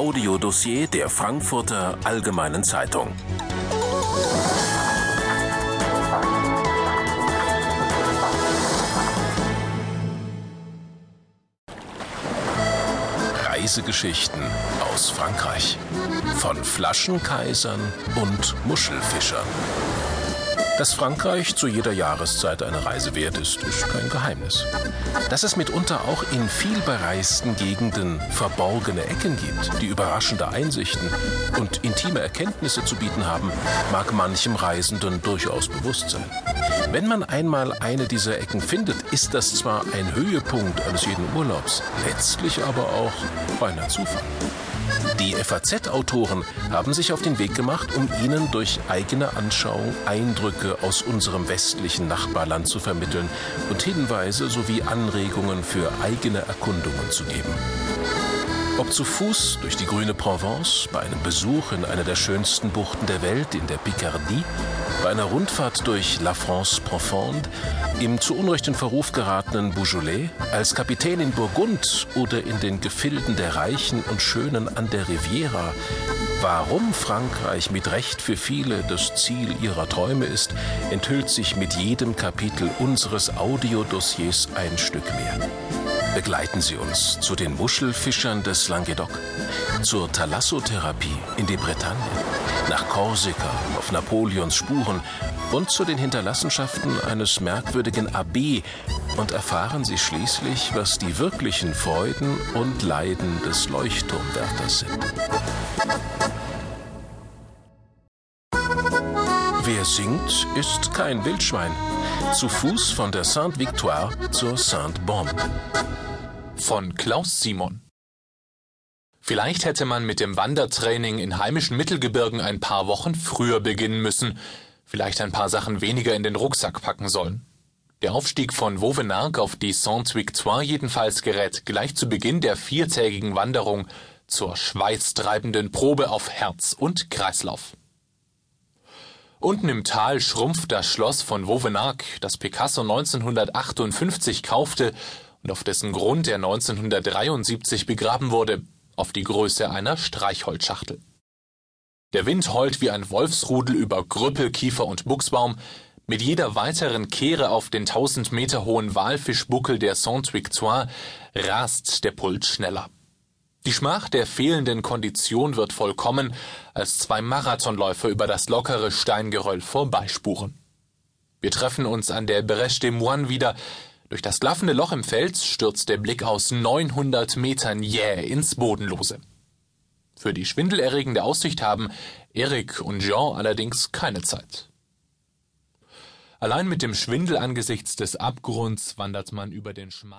Audiodossier der Frankfurter Allgemeinen Zeitung. Reisegeschichten aus Frankreich. Von Flaschenkaisern und Muschelfischern. Dass Frankreich zu jeder Jahreszeit eine Reise wert ist, ist kein Geheimnis. Dass es mitunter auch in vielbereisten Gegenden verborgene Ecken gibt, die überraschende Einsichten und intime Erkenntnisse zu bieten haben, mag manchem Reisenden durchaus bewusst sein. Wenn man einmal eine dieser Ecken findet, ist das zwar ein Höhepunkt eines jeden Urlaubs, letztlich aber auch reiner Zufall. Die FAZ-Autoren haben sich auf den Weg gemacht, um Ihnen durch eigene Anschauung Eindrücke aus unserem westlichen Nachbarland zu vermitteln und Hinweise sowie Anregungen für eigene Erkundungen zu geben. Ob zu Fuß durch die grüne Provence, bei einem Besuch in einer der schönsten Buchten der Welt, in der Picardie, bei einer Rundfahrt durch La France Profonde, im zu Unrecht in Verruf geratenen Beaujolais, als Kapitän in Burgund oder in den Gefilden der Reichen und Schönen an der Riviera, Warum Frankreich mit Recht für viele das Ziel ihrer Träume ist, enthüllt sich mit jedem Kapitel unseres Audiodossiers ein Stück mehr. Begleiten Sie uns zu den Muschelfischern des Languedoc, zur Thalassotherapie in die Bretagne, nach Korsika auf Napoleons Spuren und zu den Hinterlassenschaften eines merkwürdigen Abbé und erfahren Sie schließlich, was die wirklichen Freuden und Leiden des Leuchtturmwärters sind. Wer singt, ist kein Wildschwein. Zu Fuß von der Sainte-Victoire zur Sainte-Bombe. Von Klaus Simon. Vielleicht hätte man mit dem Wandertraining in heimischen Mittelgebirgen ein paar Wochen früher beginnen müssen, vielleicht ein paar Sachen weniger in den Rucksack packen sollen. Der Aufstieg von Vauvenargues auf die Sainte-Victoire jedenfalls gerät gleich zu Beginn der viertägigen Wanderung zur schweißtreibenden Probe auf Herz und Kreislauf. Unten im Tal schrumpft das Schloss von Vauvenargues, das Picasso 1958 kaufte und auf dessen Grund er 1973 begraben wurde, auf die Größe einer Streichholzschachtel. Der Wind heult wie ein Wolfsrudel über Grüppel, Kiefer und Buchsbaum, mit jeder weiteren Kehre auf den tausend Meter hohen Walfischbuckel der Sainte-Victoire rast der Puls schneller. Die Schmach der fehlenden Kondition wird vollkommen, als zwei Marathonläufer über das lockere Steingeröll vorbeispuren. Wir treffen uns an der Brèche des Moines wieder. Durch das klaffende Loch im Fels stürzt der Blick aus 900 Metern jäh ins Bodenlose. Für die schwindelerregende Aussicht haben Eric und Jean allerdings keine Zeit. Allein mit dem Schwindel angesichts des Abgrunds wandert man über den schmalen